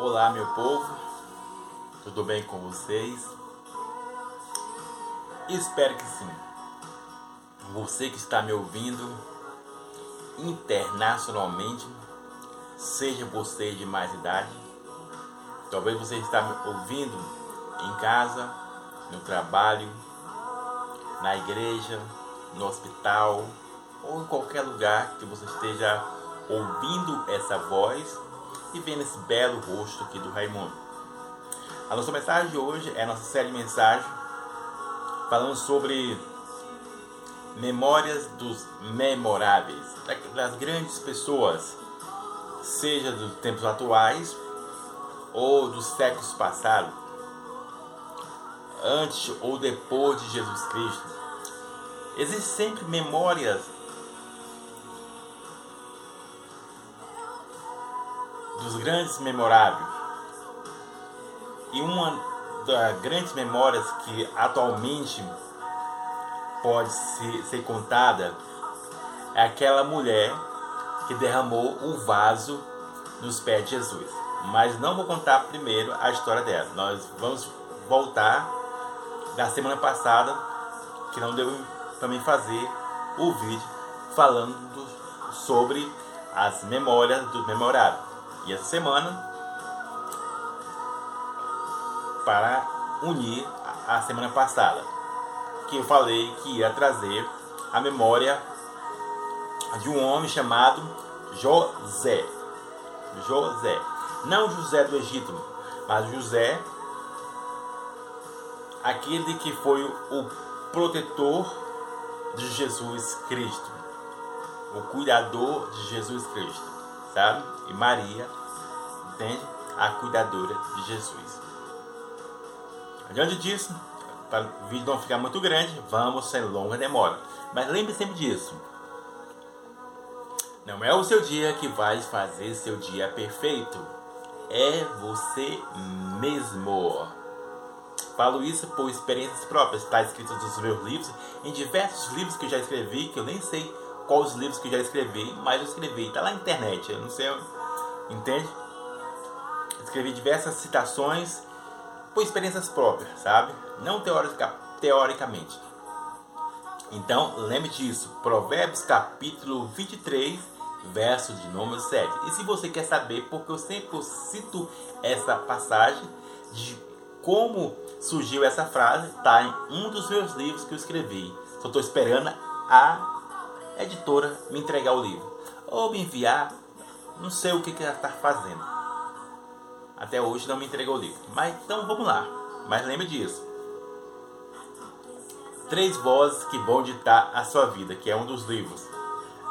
Olá, meu povo, tudo bem com vocês? Espero que sim. Você que está me ouvindo internacionalmente, seja você de mais idade, talvez você está me ouvindo em casa, no trabalho, na igreja, no hospital ou em qualquer lugar que você esteja ouvindo essa voz e vendo esse belo rosto aqui do Raimundo. A nossa mensagem de hoje é a nossa série de mensagens falando sobre memórias dos memoráveis, das grandes pessoas, seja dos tempos atuais ou dos séculos passados, antes ou depois de Jesus Cristo. Existem sempre memórias dos grandes memoráveis. E uma das grandes memórias que atualmente pode ser, ser contada é aquela mulher que derramou o vaso nos pés de Jesus. Mas não vou contar primeiro a história dela. Nós vamos voltar da semana passada, que não deu para mim fazer o vídeo falando sobre as memórias do memorável. E essa semana, para unir a semana passada, que eu falei que ia trazer a memória de um homem chamado José. José. Não José do Egito, mas José, aquele que foi o protetor de Jesus Cristo, o cuidador de Jesus Cristo, sabe? E Maria entende? A cuidadora de Jesus. Adiante disso, para o vídeo não ficar muito grande, vamos sem longa demora. Mas lembre sempre disso. Não é o seu dia que vai fazer seu dia perfeito. É você mesmo. Falo isso por experiências próprias. Está escrito nos meus livros, em diversos livros que eu já escrevi, que eu nem sei quais livros que eu já escrevi, mas eu escrevi. Está lá na internet, eu não sei. Entende? Escrevi diversas citações por experiências próprias, sabe? Não teórica, teoricamente. Então, lembre disso. Provérbios capítulo 23, verso de número 7. E se você quer saber, porque eu sempre cito essa passagem de como surgiu essa frase, está em um dos meus livros que eu escrevi. Só estou esperando a editora me entregar o livro. Ou me enviar, não sei o que, que ela está fazendo até hoje não me entregou o livro. Mas então vamos lá. Mas lembre disso. Três vozes que vão ditar a sua vida, que é um dos livros.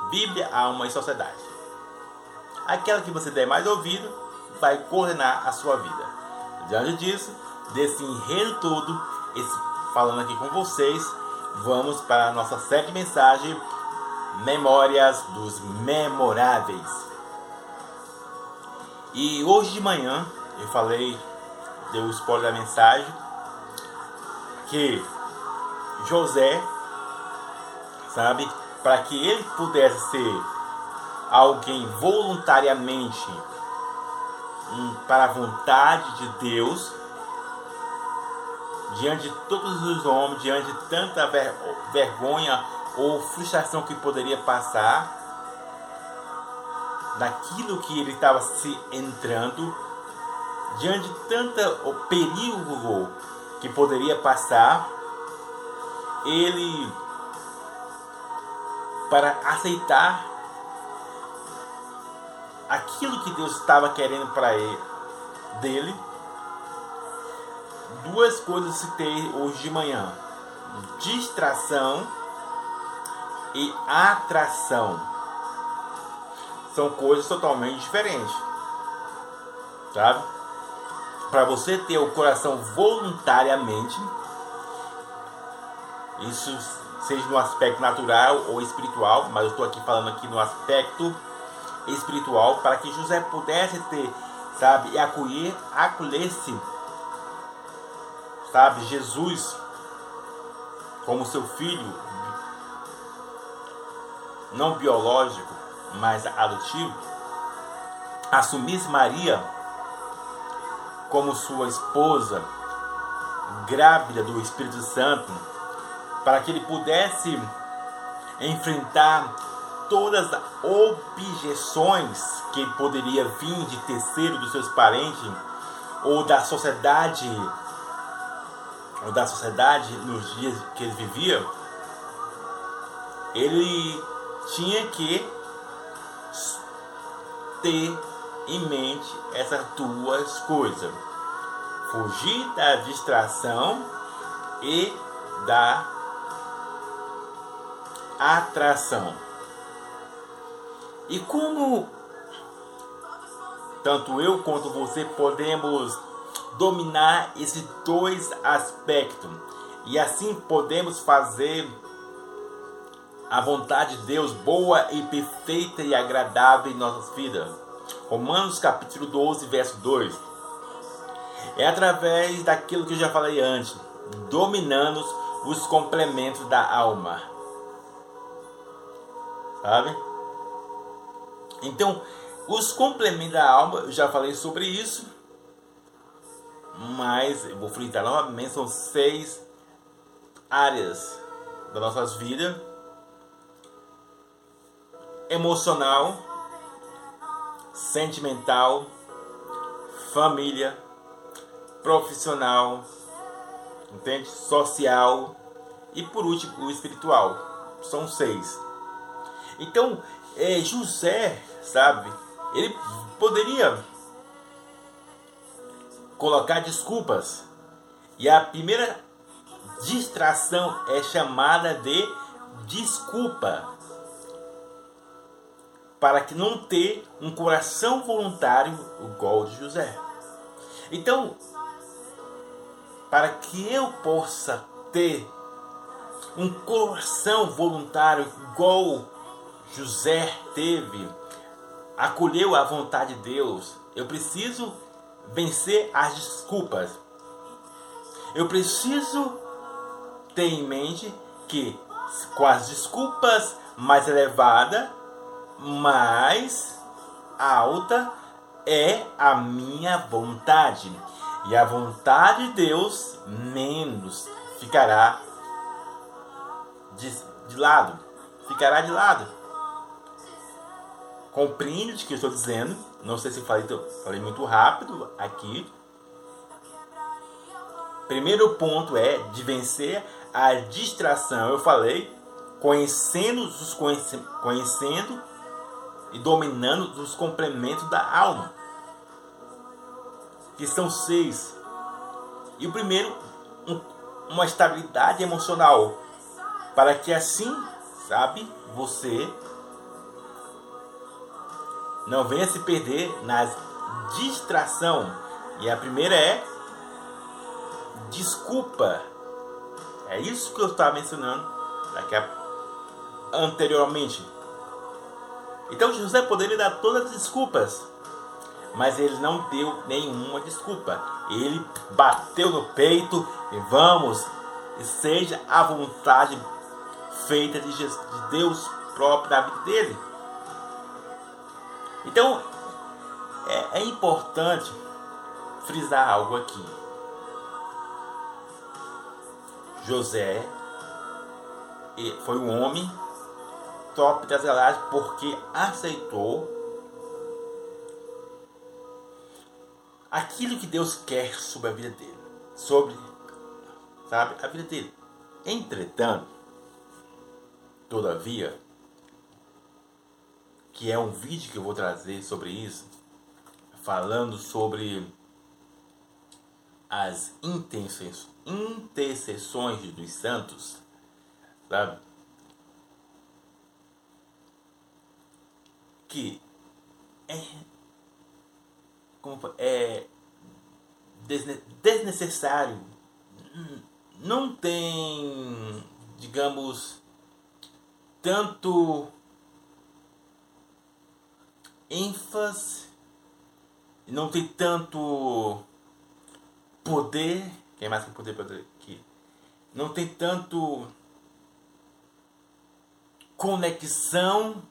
Bíblia, Alma e Sociedade. Aquela que você der mais ouvido vai coordenar a sua vida. Diante disso, desse enredo todo, esse, falando aqui com vocês, vamos para a nossa de mensagem Memórias dos Memoráveis. E hoje de manhã eu falei, deu o spoiler da mensagem, que José, sabe, para que ele pudesse ser alguém voluntariamente um, para a vontade de Deus, diante de todos os homens, diante de tanta ver, vergonha ou frustração que poderia passar, daquilo que ele estava se entrando, diante de tanto perigo que poderia passar, ele, para aceitar aquilo que Deus estava querendo para ele, dele, duas coisas citei hoje de manhã: distração e atração. São coisas totalmente diferentes. Sabe? Para você ter o coração voluntariamente, isso seja no aspecto natural ou espiritual, mas eu estou aqui falando aqui no aspecto espiritual, para que José pudesse ter, sabe, e acolher, acolher-se, sabe, Jesus como seu filho, não biológico, mas adotivo, assumisse Maria como sua esposa, grávida do Espírito Santo, para que ele pudesse enfrentar todas as objeções que poderia vir de terceiro dos seus parentes ou da sociedade ou da sociedade nos dias que ele vivia, ele tinha que ter em mente essas duas coisas: fugir da distração e da atração. E como tanto eu quanto você podemos dominar esses dois aspectos e assim podemos fazer a vontade de Deus boa e perfeita e agradável em nossas vidas. Romanos capítulo 12, verso 2. É através daquilo que eu já falei antes, dominando os complementos da alma. Sabe? Então, os complementos da alma, eu já falei sobre isso. Mas eu vou frisar novamente, são seis áreas das nossas vidas. Emocional, sentimental, família, profissional, entende? Social e por último o espiritual. São seis. Então, é, José, sabe? Ele poderia colocar desculpas. E a primeira distração é chamada de desculpa para que não ter um coração voluntário igual de José. Então, para que eu possa ter um coração voluntário igual José teve, acolheu a vontade de Deus, eu preciso vencer as desculpas. Eu preciso ter em mente que com as desculpas mais elevadas, mais alta é a minha vontade. E a vontade de Deus menos ficará de, de lado. Ficará de lado. Compreende o que eu estou dizendo? Não sei se falei, falei muito rápido aqui. Primeiro ponto é de vencer a distração. Eu falei conhecendo os conhecendo e dominando os complementos da alma. Que são seis. E o primeiro, um, uma estabilidade emocional. Para que assim, sabe, você não venha se perder nas distração. E a primeira é desculpa. É isso que eu estava mencionando daqui a, anteriormente. Então José poderia dar todas as desculpas, mas ele não deu nenhuma desculpa. Ele bateu no peito e vamos, e seja a vontade feita de Deus próprio na vida dele. Então, é, é importante frisar algo aqui. José foi um homem top das galáxias porque aceitou aquilo que Deus quer sobre a vida dele, sobre sabe, a vida dele. Entretanto, todavia, que é um vídeo que eu vou trazer sobre isso, falando sobre as intenções, intercessões dos santos, sabe? Que é, como, é desnecessário, não tem, digamos, tanto ênfase, não tem tanto poder, quem mais tem poder aqui? Não tem tanto conexão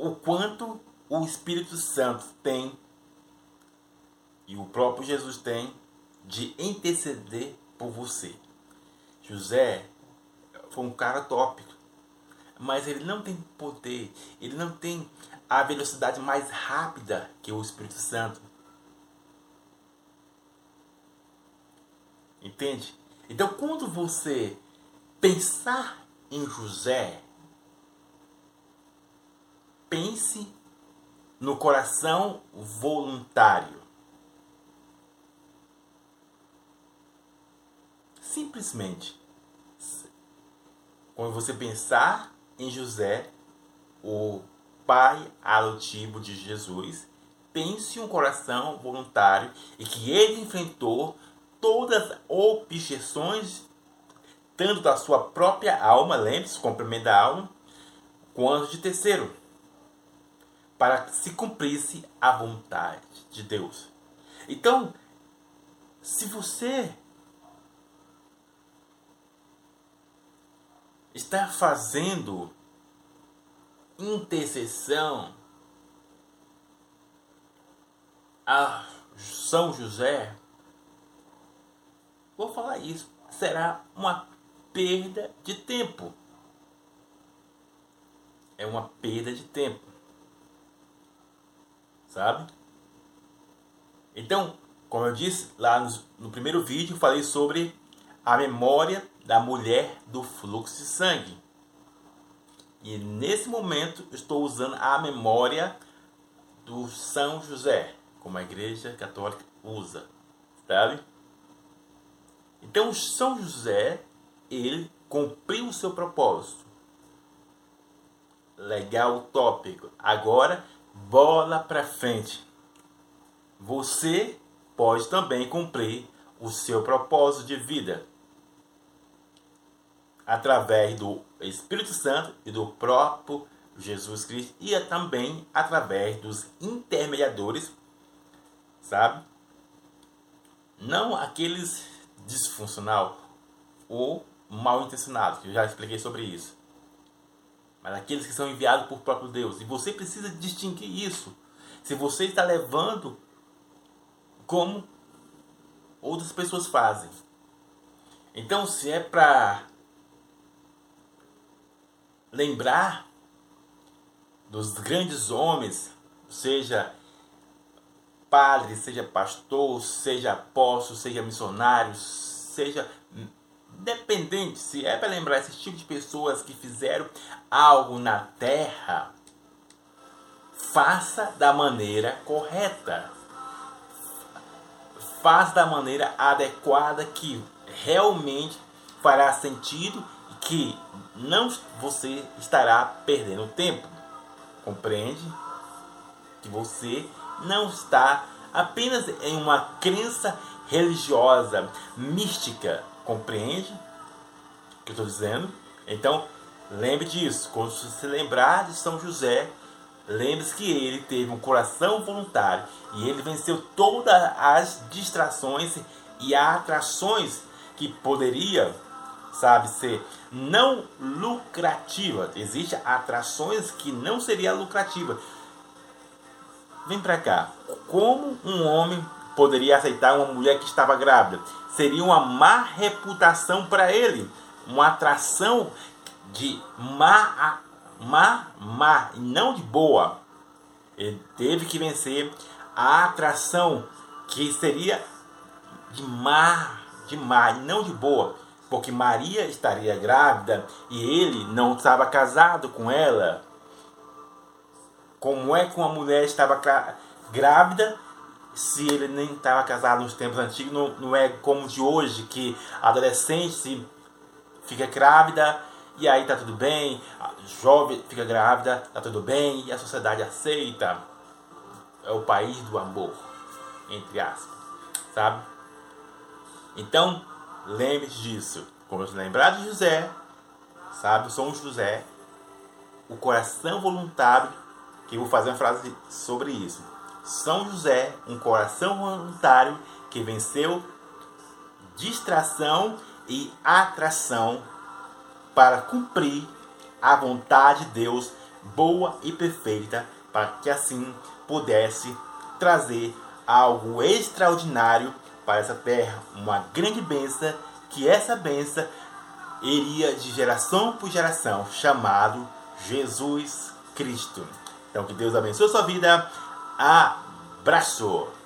o quanto o Espírito Santo tem e o próprio Jesus tem de interceder por você. José foi um cara tópico, mas ele não tem poder, ele não tem a velocidade mais rápida que o Espírito Santo. Entende? Então, quando você pensar em José, pense no coração voluntário. Simplesmente, quando você pensar em José, o pai adotivo de Jesus, pense um coração voluntário e que ele enfrentou todas as objeções, tanto da sua própria alma, lembre-se, complemento da alma, quanto de terceiro, para que se cumprisse a vontade de Deus. Então, se você está fazendo intercessão a São José, vou falar isso, será uma perda de tempo. É uma perda de tempo. Sabe? Então, como eu disse lá no, no primeiro vídeo, falei sobre a memória da mulher do fluxo de sangue. E nesse momento estou usando a memória do São José, como a Igreja Católica usa, sabe? Então São José, ele cumpriu o seu propósito. Legal tópico. Agora, bola para frente. Você pode também cumprir o seu propósito de vida através do Espírito Santo e do próprio Jesus Cristo e também através dos intermediadores, sabe? Não aqueles disfuncional ou mal intencionados, que eu já expliquei sobre isso. Mas aqueles que são enviados por próprio Deus. E você precisa distinguir isso. Se você está levando como outras pessoas fazem. Então, se é para lembrar dos grandes homens, seja padre, seja pastor, seja apóstolo, seja missionário, seja dependente, se é para lembrar esse tipo de pessoas que fizeram algo na terra, faça da maneira correta. Faça da maneira adequada que realmente fará sentido e que não você estará perdendo tempo. Compreende? Que você não está apenas em uma crença religiosa, mística. Compreende o que eu estou dizendo? Então, lembre disso. Quando você se lembrar de São José, lembre-se que ele teve um coração voluntário e ele venceu todas as distrações e atrações que poderia, sabe, ser não lucrativa. Existem atrações que não seria lucrativa Vem para cá. Como um homem poderia aceitar uma mulher que estava grávida? Seria uma má reputação para ele, uma atração de má, má, má, não de boa. Ele teve que vencer a atração que seria de má, de má, não de boa, porque Maria estaria grávida e ele não estava casado com ela. Como é que uma mulher estava grávida se ele nem estava casado nos tempos antigos? Não, não é como de hoje, que adolescente fica grávida e aí tá tudo bem, a jovem fica grávida, tá tudo bem e a sociedade aceita. É o país do amor, entre aspas, sabe? Então, lembre-se disso. Como eu lembrar de José, sabe? São José, o coração voluntário que eu vou fazer uma frase sobre isso. São José, um coração voluntário que venceu distração e atração para cumprir a vontade de Deus boa e perfeita para que assim pudesse trazer algo extraordinário para essa terra, uma grande benção, que essa benção iria de geração por geração, chamado Jesus Cristo. Então que Deus abençoe a sua vida. Abraço!